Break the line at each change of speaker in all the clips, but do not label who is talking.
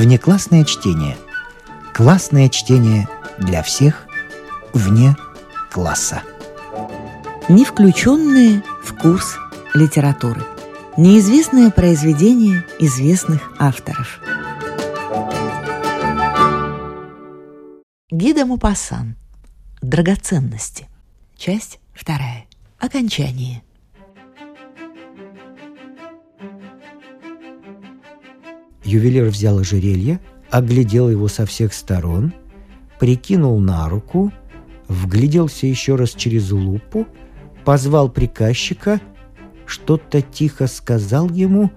Внеклассное чтение. Классное чтение для всех вне класса.
Не включенные в курс литературы. Неизвестное произведение известных авторов. Гида Мупасан. Драгоценности. Часть вторая. Окончание.
Ювелир взял ожерелье, оглядел его со всех сторон, прикинул на руку, вгляделся еще раз через лупу, позвал приказчика, что-то тихо сказал ему,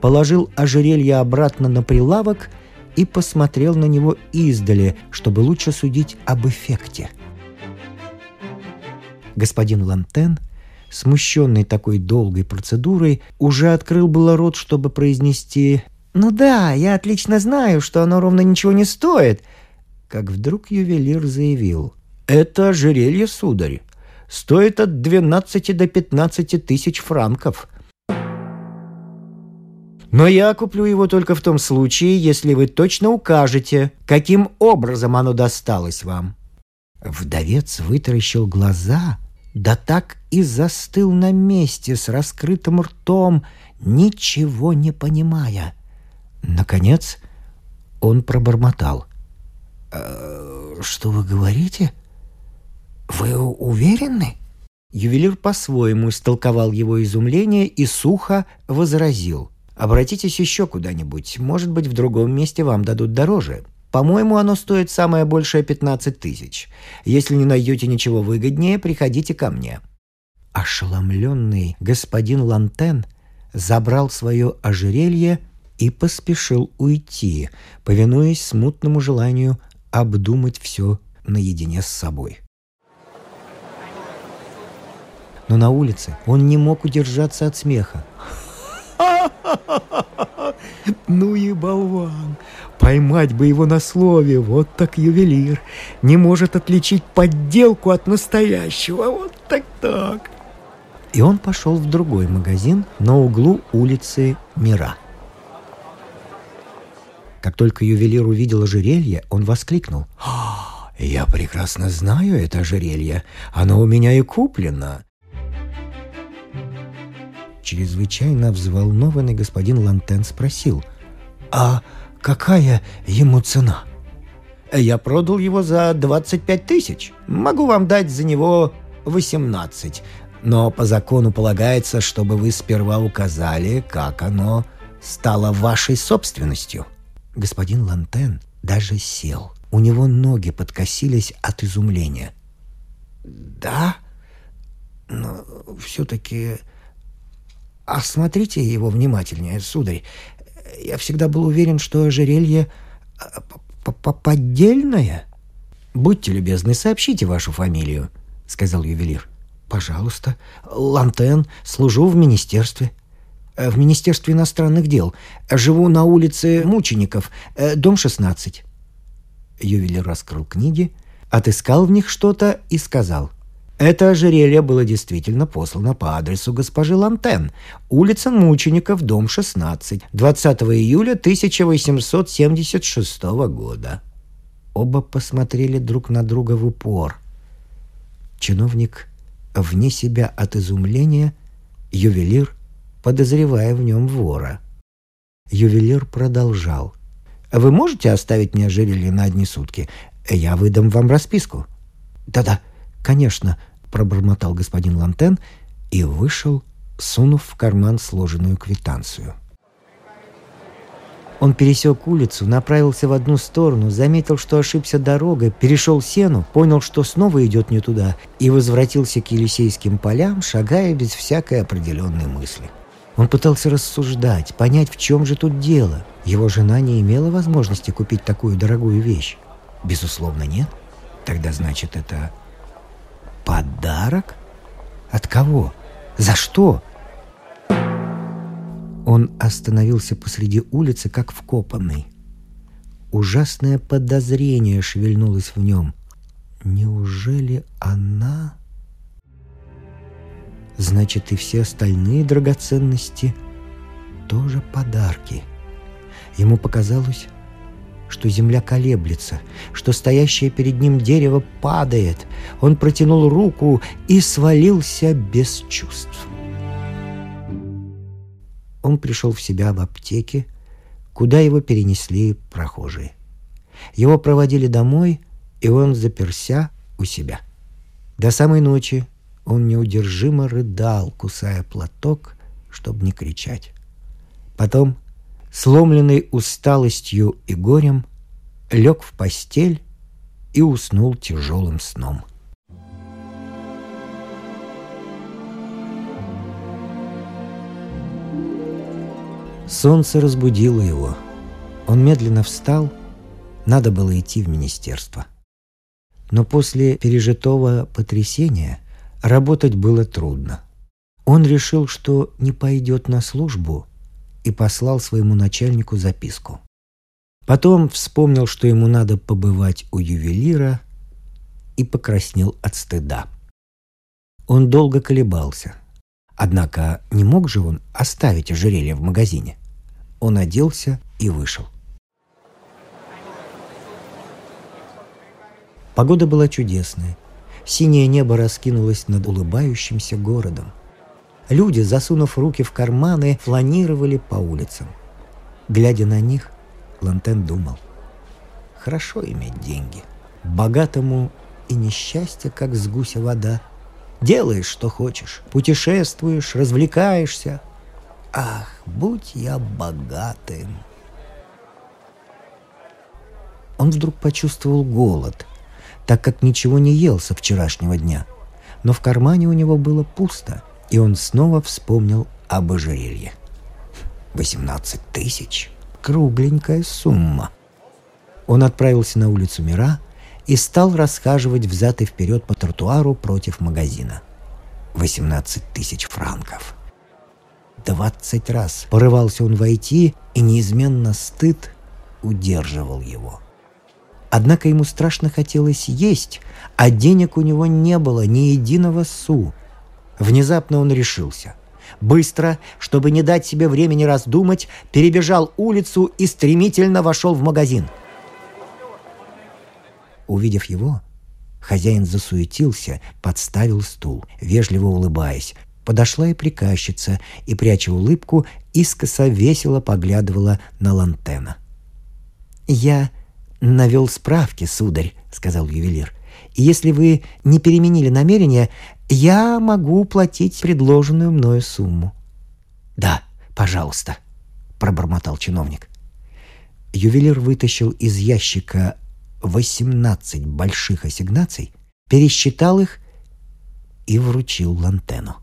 положил ожерелье обратно на прилавок и посмотрел на него издали, чтобы лучше судить об эффекте. Господин Лантен, смущенный такой долгой процедурой, уже открыл было рот, чтобы произнести «Ну да, я отлично знаю, что оно ровно ничего не стоит», как вдруг ювелир заявил «Это ожерелье, сударь, стоит от 12 до 15 тысяч франков». Но я куплю его только в том случае, если вы точно укажете, каким образом оно досталось вам. Вдовец вытаращил глаза, да так и застыл на месте с раскрытым ртом, ничего не понимая. Наконец он пробормотал. «Э, «Что вы говорите? Вы уверены?» Ювелир по-своему истолковал его изумление и сухо возразил. «Обратитесь еще куда-нибудь. Может быть, в другом месте вам дадут дороже. По-моему, оно стоит самое большее 15 тысяч. Если не найдете ничего выгоднее, приходите ко мне». Ошеломленный господин Лантен забрал свое ожерелье и поспешил уйти, повинуясь смутному желанию обдумать все наедине с собой. Но на улице он не мог удержаться от смеха. Ну и болван! Поймать бы его на слове, вот так ювелир. Не может отличить подделку от настоящего, вот так-так. И он пошел в другой магазин на углу улицы Мира. Как только ювелир увидел ожерелье, он воскликнул. «А, «Я прекрасно знаю это ожерелье. Оно у меня и куплено». Чрезвычайно взволнованный господин Лантен спросил. «А какая ему цена?» «Я продал его за 25 тысяч. Могу вам дать за него 18. Но по закону полагается, чтобы вы сперва указали, как оно стало вашей собственностью». Господин Лантен даже сел. У него ноги подкосились от изумления. «Да? Но все-таки осмотрите его внимательнее, сударь. Я всегда был уверен, что ожерелье а, поддельное». «Будьте любезны, сообщите вашу фамилию», — сказал ювелир. «Пожалуйста. Лантен. Служу в министерстве». Э, в Министерстве иностранных дел. Живу на улице Мучеников, э, дом 16». Ювелир раскрыл книги, отыскал в них что-то и сказал. Это ожерелье было действительно послано по адресу госпожи Лантен, улица Мучеников, дом 16, 20 июля 1876 года. Оба посмотрели друг на друга в упор. Чиновник вне себя от изумления, ювелир подозревая в нем вора. Ювелир продолжал. «Вы можете оставить мне ожерелье на одни сутки? Я выдам вам расписку». «Да-да, конечно», — пробормотал господин Лантен и вышел, сунув в карман сложенную квитанцию. Он пересек улицу, направился в одну сторону, заметил, что ошибся дорогой, перешел сену, понял, что снова идет не туда, и возвратился к Елисейским полям, шагая без всякой определенной мысли. Он пытался рассуждать, понять, в чем же тут дело. Его жена не имела возможности купить такую дорогую вещь. Безусловно, нет. Тогда, значит, это подарок? От кого? За что? Он остановился посреди улицы, как вкопанный. Ужасное подозрение шевельнулось в нем. Неужели она... Значит, и все остальные драгоценности тоже подарки. Ему показалось, что земля колеблется, что стоящее перед ним дерево падает. Он протянул руку и свалился без чувств. Он пришел в себя в аптеке, куда его перенесли прохожие. Его проводили домой, и он заперся у себя. До самой ночи он неудержимо рыдал, кусая платок, чтобы не кричать. Потом сломленный усталостью и горем, лег в постель и уснул тяжелым сном. Солнце разбудило его. Он медленно встал. Надо было идти в министерство. Но после пережитого потрясения работать было трудно. Он решил, что не пойдет на службу и послал своему начальнику записку. Потом вспомнил, что ему надо побывать у ювелира и покраснел от стыда. Он долго колебался. Однако не мог же он оставить ожерелье в магазине. Он оделся и вышел. Погода была чудесная. Синее небо раскинулось над улыбающимся городом. Люди, засунув руки в карманы, фланировали по улицам. Глядя на них, Лантен думал. Хорошо иметь деньги. Богатому и несчастье, как с гуся вода. Делаешь, что хочешь. Путешествуешь, развлекаешься. Ах, будь я богатым. Он вдруг почувствовал голод, так как ничего не ел со вчерашнего дня. Но в кармане у него было пусто – и он снова вспомнил об ожерелье. «Восемнадцать тысяч? Кругленькая сумма». Он отправился на улицу Мира и стал расхаживать взад и вперед по тротуару против магазина. Восемнадцать тысяч франков. Двадцать раз порывался он войти, и неизменно стыд удерживал его. Однако ему страшно хотелось есть, а денег у него не было ни единого су – Внезапно он решился. Быстро, чтобы не дать себе времени раздумать, перебежал улицу и стремительно вошел в магазин. Увидев его, хозяин засуетился, подставил стул, вежливо улыбаясь. Подошла и приказчица, и, пряча улыбку, искоса весело поглядывала на Лантена. «Я навел справки, сударь», — сказал ювелир. «И если вы не переменили намерения, я могу платить предложенную мною сумму». «Да, пожалуйста», — пробормотал чиновник. Ювелир вытащил из ящика 18 больших ассигнаций, пересчитал их и вручил Лантену.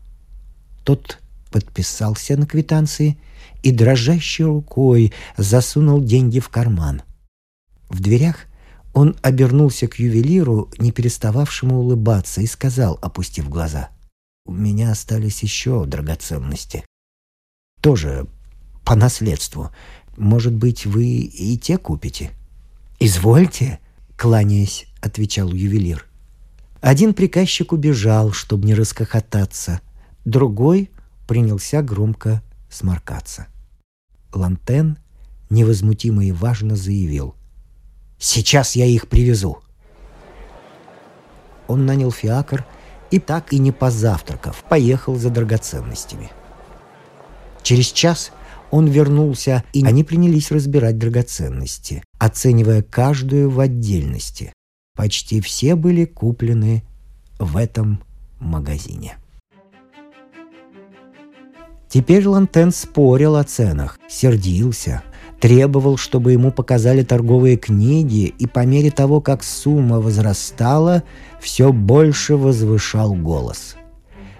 Тот подписался на квитанции и дрожащей рукой засунул деньги в карман. В дверях он обернулся к ювелиру, не перестававшему улыбаться, и сказал, опустив глаза, «У меня остались еще драгоценности. Тоже по наследству. Может быть, вы и те купите?» «Извольте», — кланяясь, отвечал ювелир. Один приказчик убежал, чтобы не расхохотаться. Другой принялся громко сморкаться. Лантен невозмутимо и важно заявил — Сейчас я их привезу. Он нанял фиакр и так и не позавтракав, поехал за драгоценностями. Через час он вернулся, и они принялись разбирать драгоценности, оценивая каждую в отдельности. Почти все были куплены в этом магазине. Теперь Лантен спорил о ценах, сердился – требовал, чтобы ему показали торговые книги, и по мере того, как сумма возрастала, все больше возвышал голос.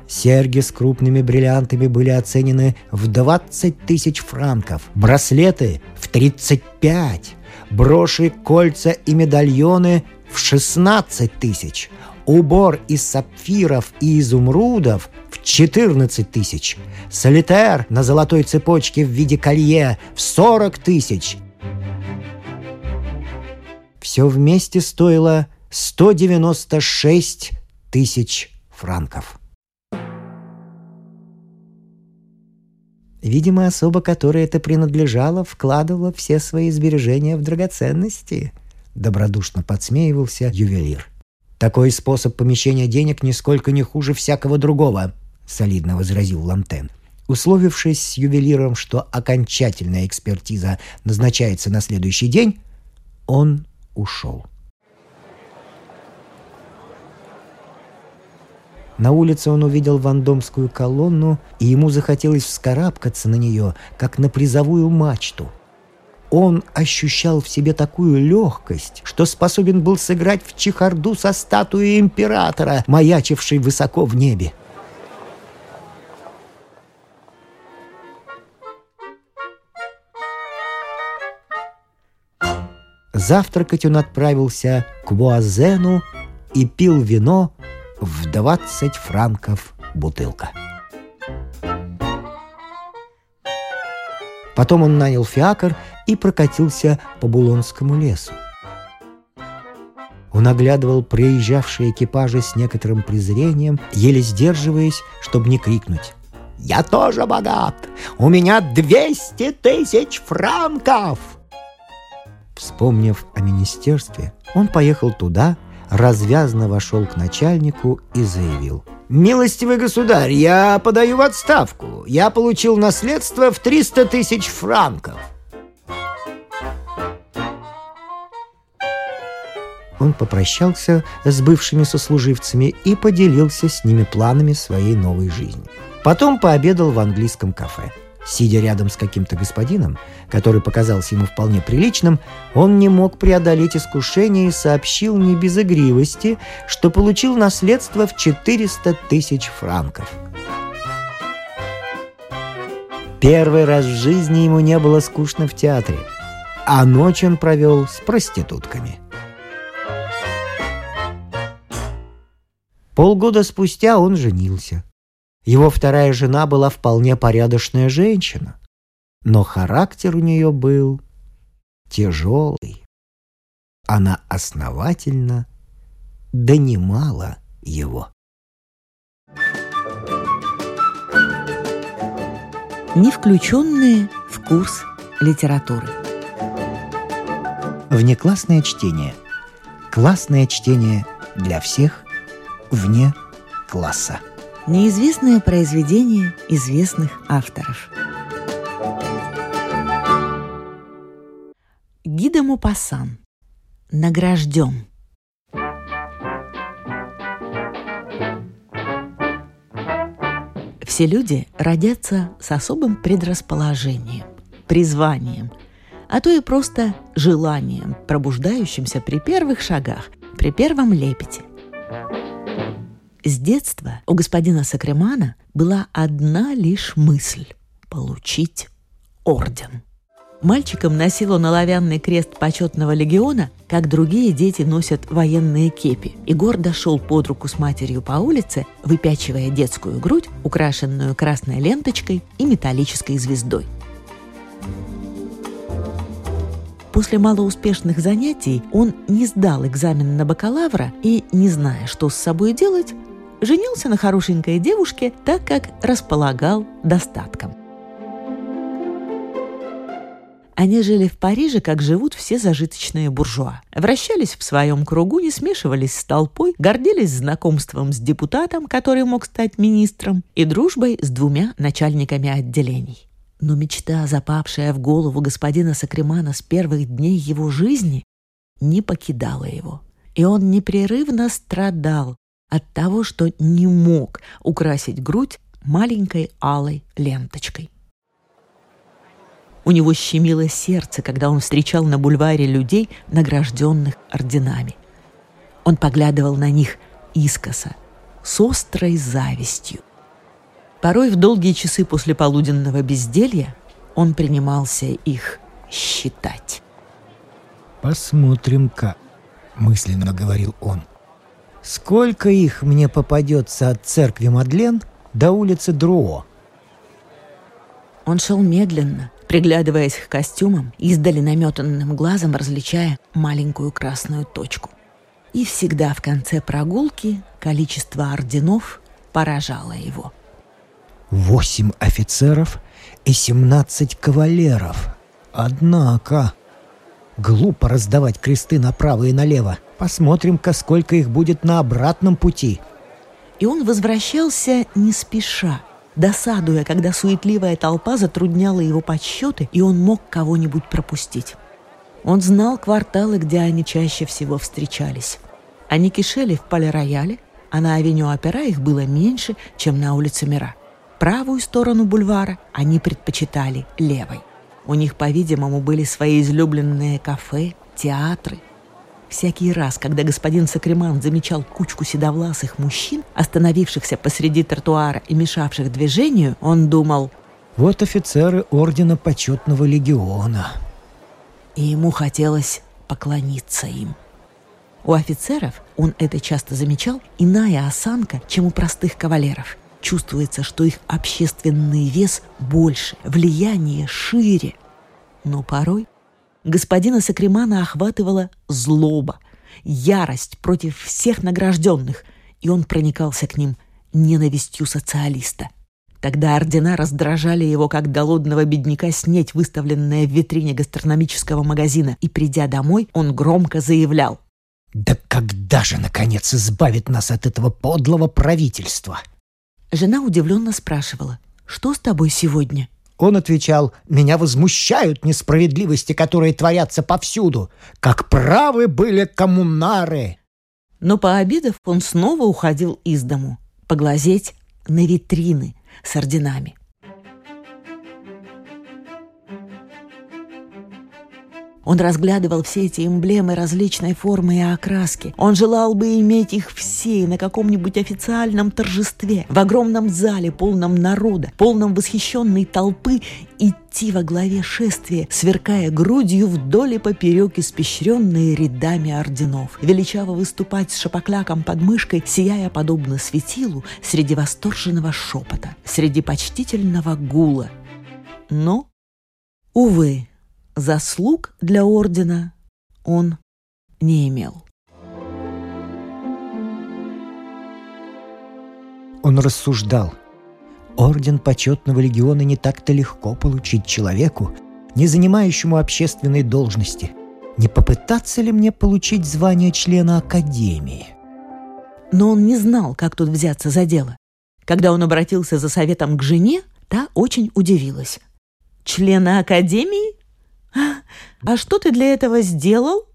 Серьги с крупными бриллиантами были оценены в 20 тысяч франков, браслеты — в 35, броши, кольца и медальоны — в 16 тысяч, убор из сапфиров и изумрудов в 14 тысяч, солитер на золотой цепочке в виде колье в 40 тысяч. Все вместе стоило 196 тысяч франков. Видимо, особа, которой это принадлежало, вкладывала все свои сбережения в драгоценности. Добродушно подсмеивался ювелир. Такой способ помещения денег нисколько не хуже всякого другого, солидно возразил Ламтен. Условившись с ювелиром, что окончательная экспертиза назначается на следующий день, он ушел. На улице он увидел вандомскую колонну, и ему захотелось вскарабкаться на нее, как на призовую мачту. Он ощущал в себе такую легкость, что способен был сыграть в чехарду со статуей императора, маячившей высоко в небе. Завтракать он отправился к Буазену и пил вино в 20 франков бутылка. Потом он нанял фиакр и прокатился по Булонскому лесу. Он оглядывал проезжавшие экипажи с некоторым презрением, еле сдерживаясь, чтобы не крикнуть. «Я тоже богат! У меня 200 тысяч франков!» Вспомнив о министерстве, он поехал туда, развязно вошел к начальнику и заявил. «Милостивый государь, я подаю в отставку. Я получил наследство в 300 тысяч франков». Он попрощался с бывшими сослуживцами и поделился с ними планами своей новой жизни. Потом пообедал в английском кафе – Сидя рядом с каким-то господином, который показался ему вполне приличным, он не мог преодолеть искушение и сообщил не без игривости, что получил наследство в 400 тысяч франков. Первый раз в жизни ему не было скучно в театре, а ночь он провел с проститутками. Полгода спустя он женился. Его вторая жена была вполне порядочная женщина, но характер у нее был тяжелый. Она основательно донимала его.
Не включенные в курс литературы.
Внеклассное чтение. Классное чтение для всех вне класса.
Неизвестное произведение известных авторов. Гида Мупассан. Награжден. Все люди родятся с особым предрасположением, призванием, а то и просто желанием, пробуждающимся при первых шагах, при первом лепете – с детства у господина Сакремана была одна лишь мысль – получить орден. Мальчиком носил он оловянный крест почетного легиона, как другие дети носят военные кепи, и гордо шел под руку с матерью по улице, выпячивая детскую грудь, украшенную красной ленточкой и металлической звездой. После малоуспешных занятий он не сдал экзамен на бакалавра и, не зная, что с собой делать, женился на хорошенькой девушке, так как располагал достатком. Они жили в Париже, как живут все зажиточные буржуа. Вращались в своем кругу, не смешивались с толпой, гордились знакомством с депутатом, который мог стать министром, и дружбой с двумя начальниками отделений. Но мечта, запавшая в голову господина Сакремана с первых дней его жизни, не покидала его. И он непрерывно страдал, от того, что не мог украсить грудь маленькой алой ленточкой. У него щемило сердце, когда он встречал на бульваре людей, награжденных орденами. Он поглядывал на них искоса, с острой завистью. Порой в долгие часы после полуденного безделья он принимался их считать.
«Посмотрим-ка», — мысленно говорил он — Сколько их мне попадется от церкви Мадлен до улицы Друо?
Он шел медленно, приглядываясь к костюмам, издали наметанным глазом различая маленькую красную точку. И всегда в конце прогулки количество орденов поражало его.
Восемь офицеров и семнадцать кавалеров. Однако... Глупо раздавать кресты направо и налево. Посмотрим-ка, сколько их будет на обратном пути.
И он возвращался не спеша, досадуя, когда суетливая толпа затрудняла его подсчеты, и он мог кого-нибудь пропустить. Он знал кварталы, где они чаще всего встречались. Они кишели в поле-рояле, а на авеню Опера их было меньше, чем на улице Мира. Правую сторону бульвара они предпочитали левой. У них, по-видимому, были свои излюбленные кафе, театры. Всякий раз, когда господин Сакреман замечал кучку седовласых мужчин, остановившихся посреди тротуара и мешавших движению, он думал
«Вот офицеры Ордена Почетного Легиона».
И ему хотелось поклониться им. У офицеров, он это часто замечал, иная осанка, чем у простых кавалеров. Чувствуется, что их общественный вес больше, влияние шире. Но порой господина Сакремана охватывала злоба, ярость против всех награжденных, и он проникался к ним ненавистью социалиста. Тогда ордена раздражали его, как голодного бедняка снеть, выставленное в витрине гастрономического магазина, и, придя домой, он громко заявлял
да когда же, наконец, избавит нас от этого подлого правительства?
Жена удивленно спрашивала, что с тобой сегодня?
Он отвечал, меня возмущают несправедливости, которые творятся повсюду. Как правы были коммунары.
Но пообедав, он снова уходил из дому, поглазеть на витрины с орденами. Он разглядывал все эти эмблемы различной формы и окраски. Он желал бы иметь их все на каком-нибудь официальном торжестве, в огромном зале, полном народа, полном восхищенной толпы, идти во главе шествия, сверкая грудью вдоль и поперек испещренные рядами орденов, величаво выступать с шапокляком под мышкой, сияя подобно светилу среди восторженного шепота, среди почтительного гула. Но, увы, Заслуг для ордена он не имел.
Он рассуждал. Орден почетного легиона не так-то легко получить человеку, не занимающему общественной должности. Не попытаться ли мне получить звание члена Академии?
Но он не знал, как тут взяться за дело. Когда он обратился за советом к жене, та очень удивилась. «Члена Академии? «А что ты для этого сделал?»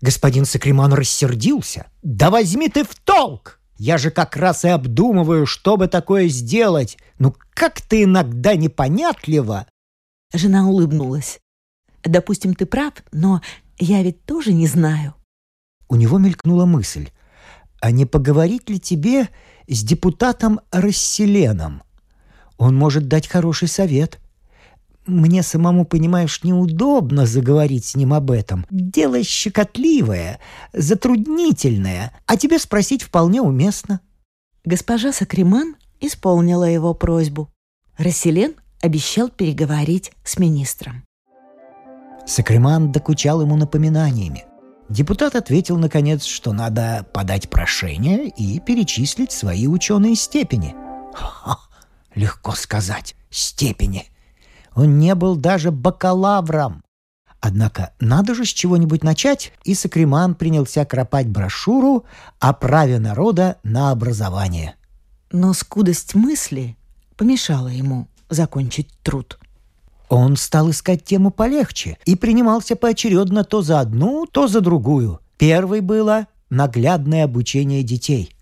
Господин Сакриман рассердился. «Да возьми ты в толк! Я же как раз и обдумываю, что бы такое сделать. Ну как ты иногда непонятливо!»
Жена улыбнулась. «Допустим, ты прав, но я ведь тоже не знаю».
У него мелькнула мысль. «А не поговорить ли тебе с депутатом Расселеном? Он может дать хороший совет». Мне самому, понимаешь, неудобно заговорить с ним об этом. Дело щекотливое, затруднительное, а тебе спросить вполне уместно».
Госпожа Сакриман исполнила его просьбу. Расселен обещал переговорить с министром.
Сакриман докучал ему напоминаниями. Депутат ответил, наконец, что надо подать прошение и перечислить свои ученые степени. Ха, легко сказать, степени — он не был даже бакалавром. Однако надо же с чего-нибудь начать, и Сакриман принялся кропать брошюру о праве народа на образование.
Но скудость мысли помешала ему закончить труд.
Он стал искать тему полегче и принимался поочередно то за одну, то за другую. Первой было наглядное обучение детей –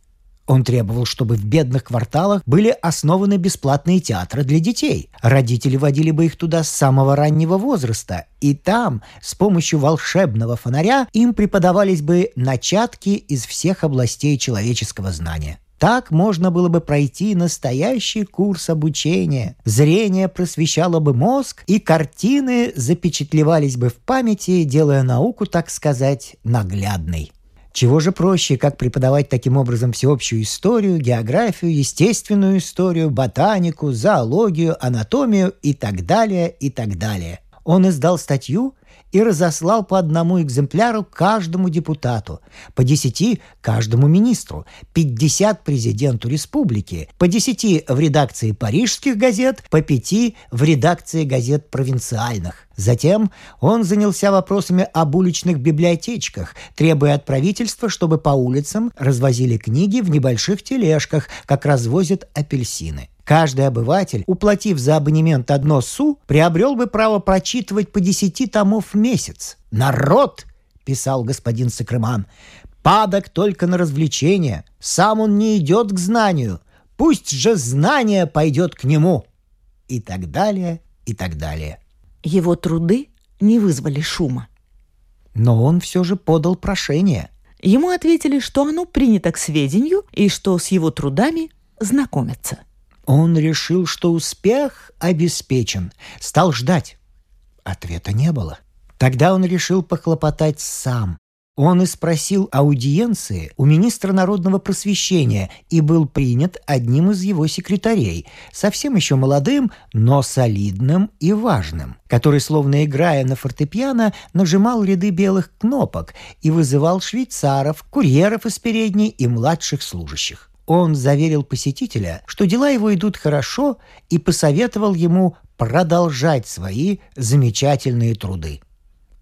он требовал, чтобы в бедных кварталах были основаны бесплатные театры для детей. Родители водили бы их туда с самого раннего возраста. И там, с помощью волшебного фонаря, им преподавались бы начатки из всех областей человеческого знания. Так можно было бы пройти настоящий курс обучения. Зрение просвещало бы мозг, и картины запечатлевались бы в памяти, делая науку, так сказать, наглядной. Чего же проще, как преподавать таким образом всеобщую историю, географию, естественную историю, ботанику, зоологию, анатомию и так далее, и так далее. Он издал статью и разослал по одному экземпляру каждому депутату, по десяти каждому министру, пятьдесят президенту республики, по десяти в редакции парижских газет, по пяти в редакции газет провинциальных. Затем он занялся вопросами об уличных библиотечках, требуя от правительства, чтобы по улицам развозили книги в небольших тележках, как развозят апельсины. Каждый обыватель, уплатив за абонемент одно су, приобрел бы право прочитывать по десяти томов в месяц. «Народ!» — писал господин Сакрыман. «Падок только на развлечение. Сам он не идет к знанию. Пусть же знание пойдет к нему». И так далее, и так далее.
Его труды не вызвали шума.
Но он все же подал прошение.
Ему ответили, что оно принято к сведению и что с его трудами знакомятся.
Он решил, что успех обеспечен, стал ждать. Ответа не было. Тогда он решил похлопотать сам. Он и спросил аудиенции у министра народного просвещения и был принят одним из его секретарей, совсем еще молодым, но солидным и важным, который, словно играя на фортепиано, нажимал ряды белых кнопок и вызывал швейцаров, курьеров из передней и младших служащих. Он заверил посетителя, что дела его идут хорошо и посоветовал ему продолжать свои замечательные труды.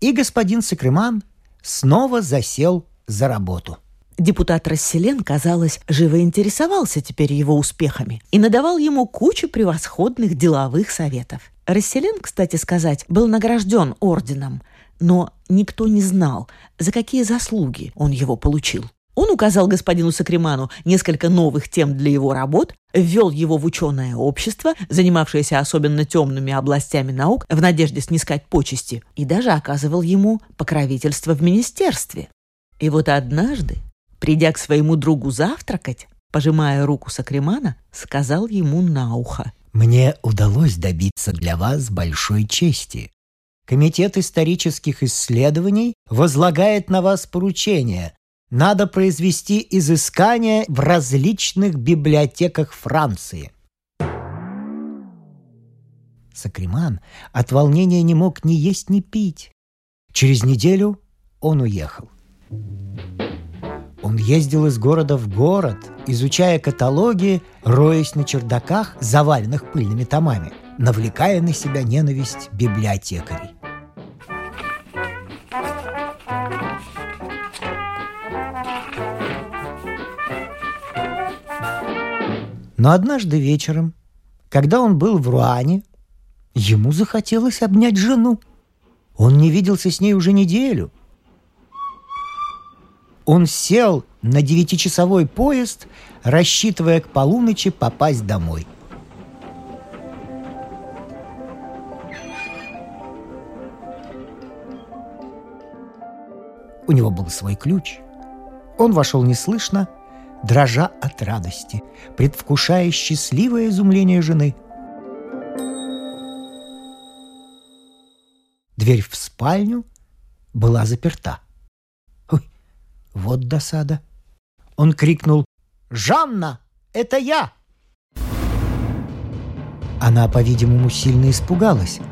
И господин Сакрыман снова засел за работу.
Депутат Расселен, казалось, живо интересовался теперь его успехами и надавал ему кучу превосходных деловых советов. Расселен, кстати сказать, был награжден орденом, но никто не знал, за какие заслуги он его получил. Он указал господину Сакриману несколько новых тем для его работ, ввел его в ученое общество, занимавшееся особенно темными областями наук, в надежде снискать почести, и даже оказывал ему покровительство в министерстве. И вот однажды, придя к своему другу завтракать, пожимая руку Сакримана, сказал ему на ухо.
«Мне удалось добиться для вас большой чести. Комитет исторических исследований возлагает на вас поручение надо произвести изыскания в различных библиотеках Франции. Сакриман от волнения не мог ни есть, ни пить. Через неделю он уехал. Он ездил из города в город, изучая каталоги, роясь на чердаках, заваленных пыльными томами, навлекая на себя ненависть библиотекарей. Но однажды вечером, когда он был в Руане, ему захотелось обнять жену. Он не виделся с ней уже неделю. Он сел на девятичасовой поезд, рассчитывая к полуночи попасть домой. У него был свой ключ. Он вошел неслышно дрожа от радости, предвкушая счастливое изумление жены. Дверь в спальню была заперта. Ой, вот досада. Он крикнул «Жанна, это я!» Она, по-видимому, сильно испугалась –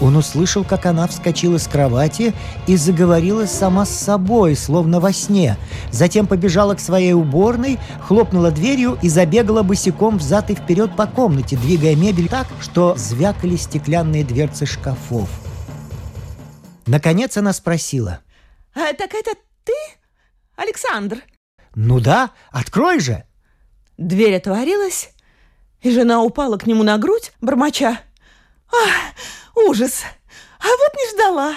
он услышал, как она вскочила с кровати и заговорила сама с собой, словно во сне. Затем побежала к своей уборной, хлопнула дверью и забегала босиком взад и вперед по комнате, двигая мебель так, что звякали стеклянные дверцы шкафов. Наконец она спросила.
«А, «Так это ты, Александр?»
«Ну да, открой же!»
Дверь отворилась, и жена упала к нему на грудь, бормоча. «Ах, Ужас! А вот не ждала!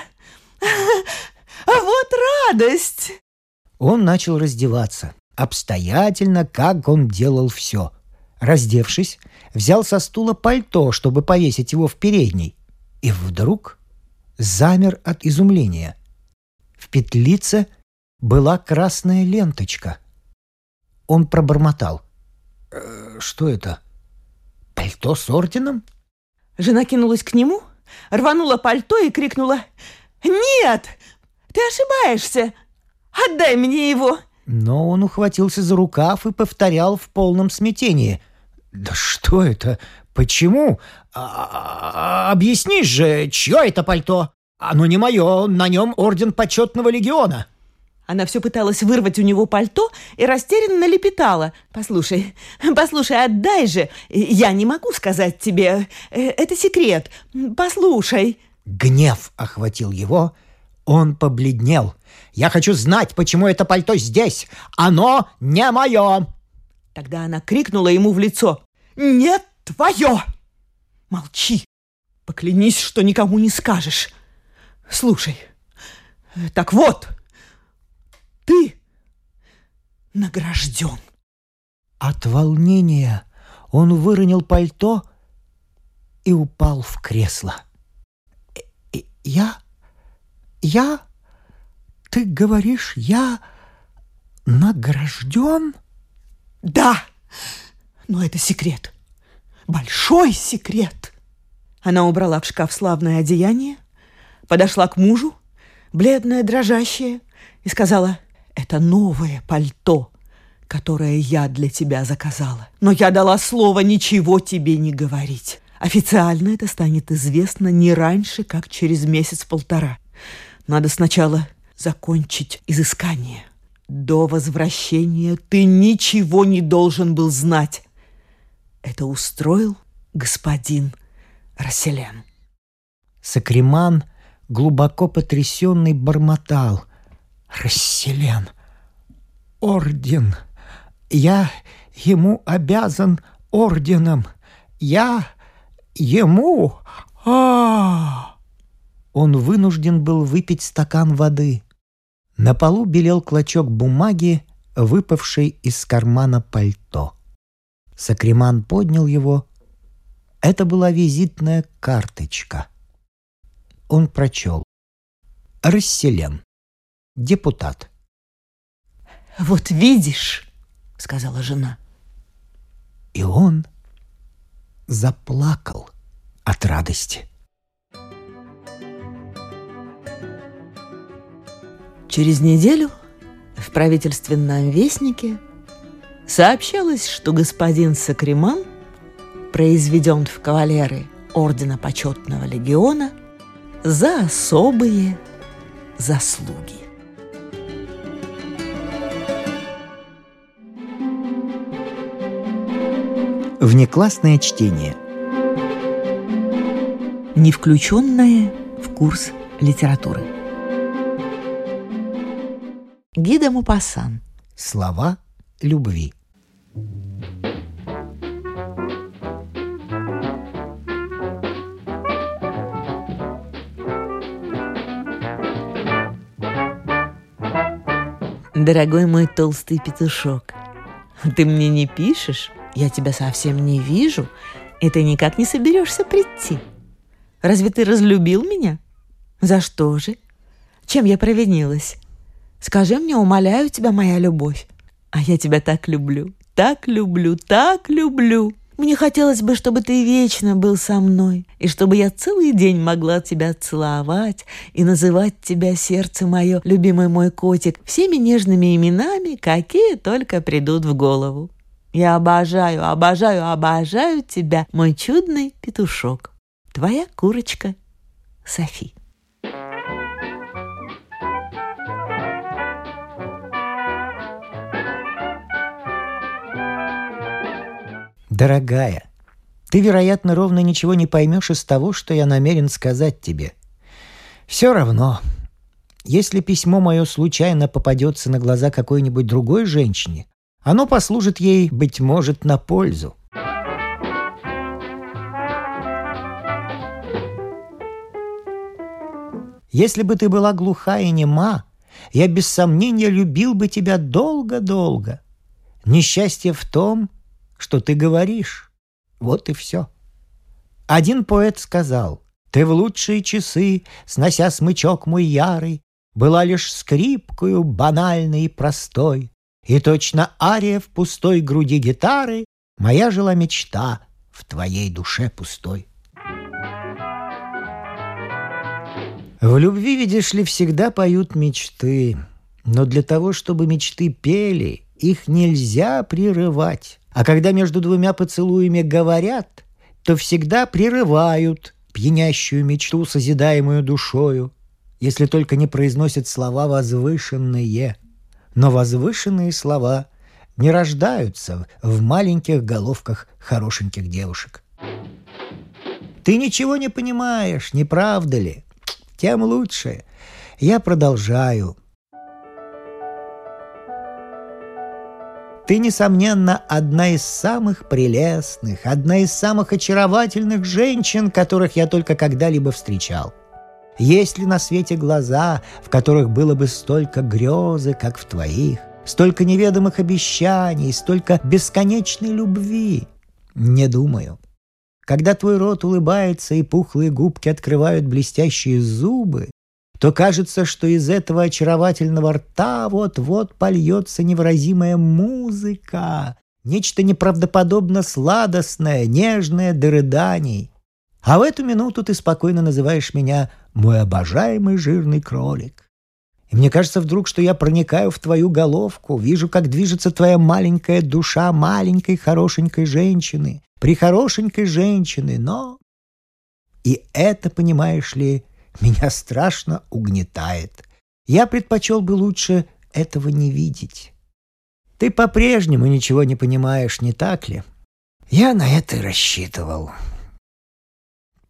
А вот радость!»
Он начал раздеваться. Обстоятельно, как он делал все. Раздевшись, взял со стула пальто, чтобы повесить его в передней. И вдруг замер от изумления. В петлице была красная ленточка. Он пробормотал. «Э, «Что это? Пальто с орденом?»
Жена кинулась к нему, рванула пальто и крикнула «Нет! Ты ошибаешься! Отдай мне его!»
Но он ухватился за рукав и повторял в полном смятении. «Да что это? Почему? А -а -а Объяснишь же, чье это пальто?» Оно не мое, на нем орден почетного легиона.
Она все пыталась вырвать у него пальто и растерянно лепетала. «Послушай, послушай, отдай же! Я не могу сказать тебе. Э, это секрет. Послушай!»
Гнев охватил его. Он побледнел. «Я хочу знать, почему это пальто здесь. Оно не мое!»
Тогда она крикнула ему в лицо. «Нет, твое!» «Молчи! Поклянись, что никому не скажешь. Слушай, так вот, ты награжден.
От волнения он выронил пальто и упал в кресло. «Э, «Я? Я? Ты говоришь, я награжден?»
«Да, но это секрет. Большой секрет». Она убрала в шкаф славное одеяние, подошла к мужу, бледная, дрожащая, и сказала – это новое пальто, которое я для тебя заказала. Но я дала слово ничего тебе не говорить. Официально это станет известно не раньше, как через месяц-полтора. Надо сначала закончить изыскание. До возвращения ты ничего не должен был знать. Это устроил господин Расселян.
Сакриман, глубоко потрясенный, бормотал. Расселен. Орден. Я ему обязан орденом. Я ему... А, -а, а Он вынужден был выпить стакан воды. На полу белел клочок бумаги, выпавший из кармана пальто. Сакриман поднял его. Это была визитная карточка. Он прочел. Расселен депутат.
«Вот видишь», — сказала жена.
И он заплакал от радости.
Через неделю в правительственном вестнике сообщалось, что господин Сакриман произведен в кавалеры Ордена Почетного Легиона за особые заслуги.
Внеклассное чтение.
Не включенное в курс литературы. Гида Мупасан.
Слова любви.
Дорогой мой толстый петушок, ты мне не пишешь? Я тебя совсем не вижу, и ты никак не соберешься прийти. Разве ты разлюбил меня? За что же? Чем я провинилась? Скажи мне, умоляю тебя, моя любовь. А я тебя так люблю, так люблю, так люблю. Мне хотелось бы, чтобы ты вечно был со мной, и чтобы я целый день могла тебя целовать и называть тебя, сердце мое, любимый мой котик, всеми нежными именами, какие только придут в голову. Я обожаю, обожаю, обожаю тебя, мой чудный петушок. Твоя курочка Софи.
Дорогая, ты, вероятно, ровно ничего не поймешь из того, что я намерен сказать тебе. Все равно, если письмо мое случайно попадется на глаза какой-нибудь другой женщине, оно послужит ей, быть может, на пользу. Если бы ты была глуха и нема, я без сомнения любил бы тебя долго-долго. Несчастье в том, что ты говоришь. Вот и все. Один поэт сказал, «Ты в лучшие часы, снося смычок мой ярый, была лишь скрипкою банальной и простой, и точно ария в пустой груди гитары Моя жила мечта в твоей душе пустой. В любви, видишь ли, всегда поют мечты. Но для того, чтобы мечты пели, их нельзя прерывать. А когда между двумя поцелуями говорят, то всегда прерывают пьянящую мечту, созидаемую душою, если только не произносит слова возвышенные. Но возвышенные слова не рождаются в маленьких головках хорошеньких девушек. Ты ничего не понимаешь, не правда ли? Тем лучше. Я продолжаю. Ты, несомненно, одна из самых прелестных, одна из самых очаровательных женщин, которых я только когда-либо встречал. Есть ли на свете глаза, в которых было бы столько грезы, как в твоих, столько неведомых обещаний, столько бесконечной любви? Не думаю. Когда твой рот улыбается и пухлые губки открывают блестящие зубы, то кажется, что из этого очаровательного рта вот-вот польется невыразимая музыка, нечто неправдоподобно сладостное, нежное до рыданий. А в эту минуту ты спокойно называешь меня «мой обожаемый жирный кролик». И мне кажется вдруг, что я проникаю в твою головку, вижу, как движется твоя маленькая душа маленькой хорошенькой женщины, прихорошенькой женщины, но... И это, понимаешь ли, меня страшно угнетает. Я предпочел бы лучше этого не видеть. Ты по-прежнему ничего не понимаешь, не так ли? Я на это и рассчитывал.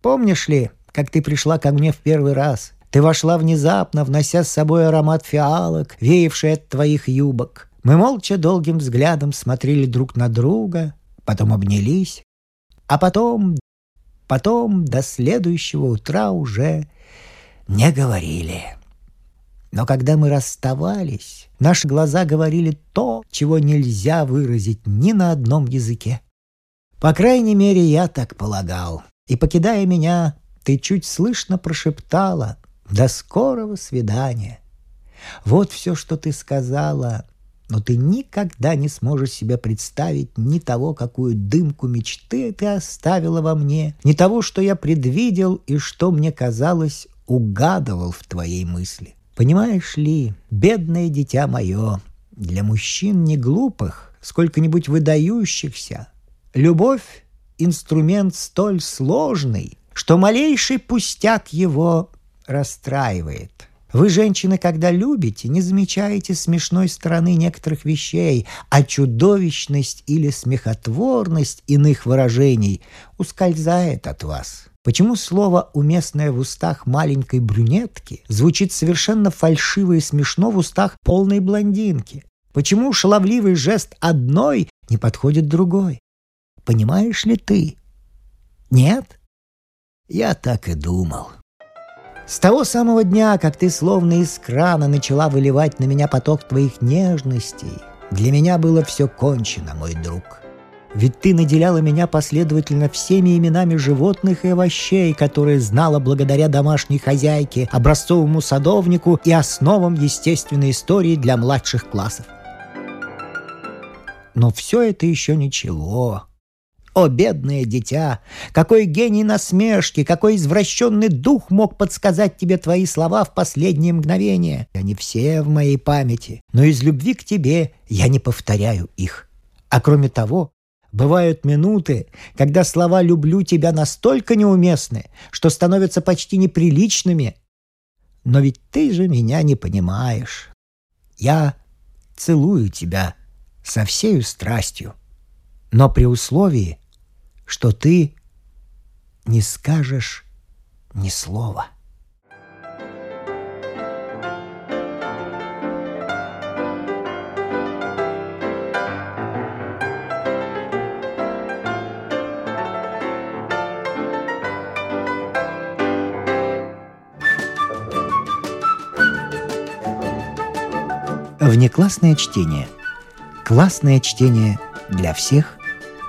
Помнишь ли, как ты пришла ко мне в первый раз? Ты вошла внезапно, внося с собой аромат фиалок, веявший от твоих юбок. Мы молча долгим взглядом смотрели друг на друга, потом обнялись, а потом, потом до следующего утра уже не говорили. Но когда мы расставались, наши глаза говорили то, чего нельзя выразить ни на одном языке. По крайней мере, я так полагал. И, покидая меня, ты чуть слышно прошептала «До скорого свидания». Вот все, что ты сказала, но ты никогда не сможешь себе представить ни того, какую дымку мечты ты оставила во мне, ни того, что я предвидел и что мне казалось угадывал в твоей мысли. Понимаешь ли, бедное дитя мое, для мужчин не глупых, сколько-нибудь выдающихся, любовь — инструмент столь сложный, что малейший пустяк его расстраивает. Вы, женщины, когда любите, не замечаете смешной стороны некоторых вещей, а чудовищность или смехотворность иных выражений ускользает от вас. Почему слово, уместное в устах маленькой брюнетки, звучит совершенно фальшиво и смешно в устах полной блондинки? Почему шаловливый жест одной не подходит другой? Понимаешь ли ты? Нет? Я так и думал. С того самого дня, как ты словно из крана начала выливать на меня поток твоих нежностей, для меня было все кончено, мой друг. Ведь ты наделяла меня последовательно всеми именами животных и овощей, которые знала благодаря домашней хозяйке, образцовому садовнику и основам естественной истории для младших классов. Но все это еще ничего. О, бедное дитя! Какой гений насмешки, какой извращенный дух мог подсказать тебе твои слова в последнее мгновение. Они все в моей памяти, но из любви к тебе я не повторяю их. А кроме того, Бывают минуты, когда слова «люблю тебя» настолько неуместны, что становятся почти неприличными. Но ведь ты же меня не понимаешь. Я целую тебя со всею страстью, но при условии, что ты не скажешь ни слова. Внеклассное чтение. Классное чтение для всех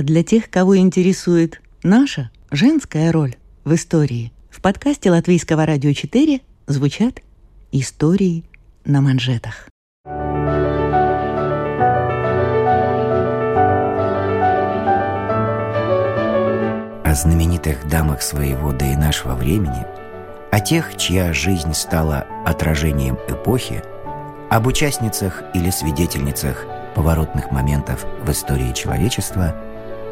А для тех, кого интересует наша женская роль в истории. В подкасте Латвийского радио 4 звучат истории на манжетах.
О знаменитых дамах своего да и нашего времени, о тех, чья жизнь стала отражением эпохи, об участницах или свидетельницах поворотных моментов в истории человечества,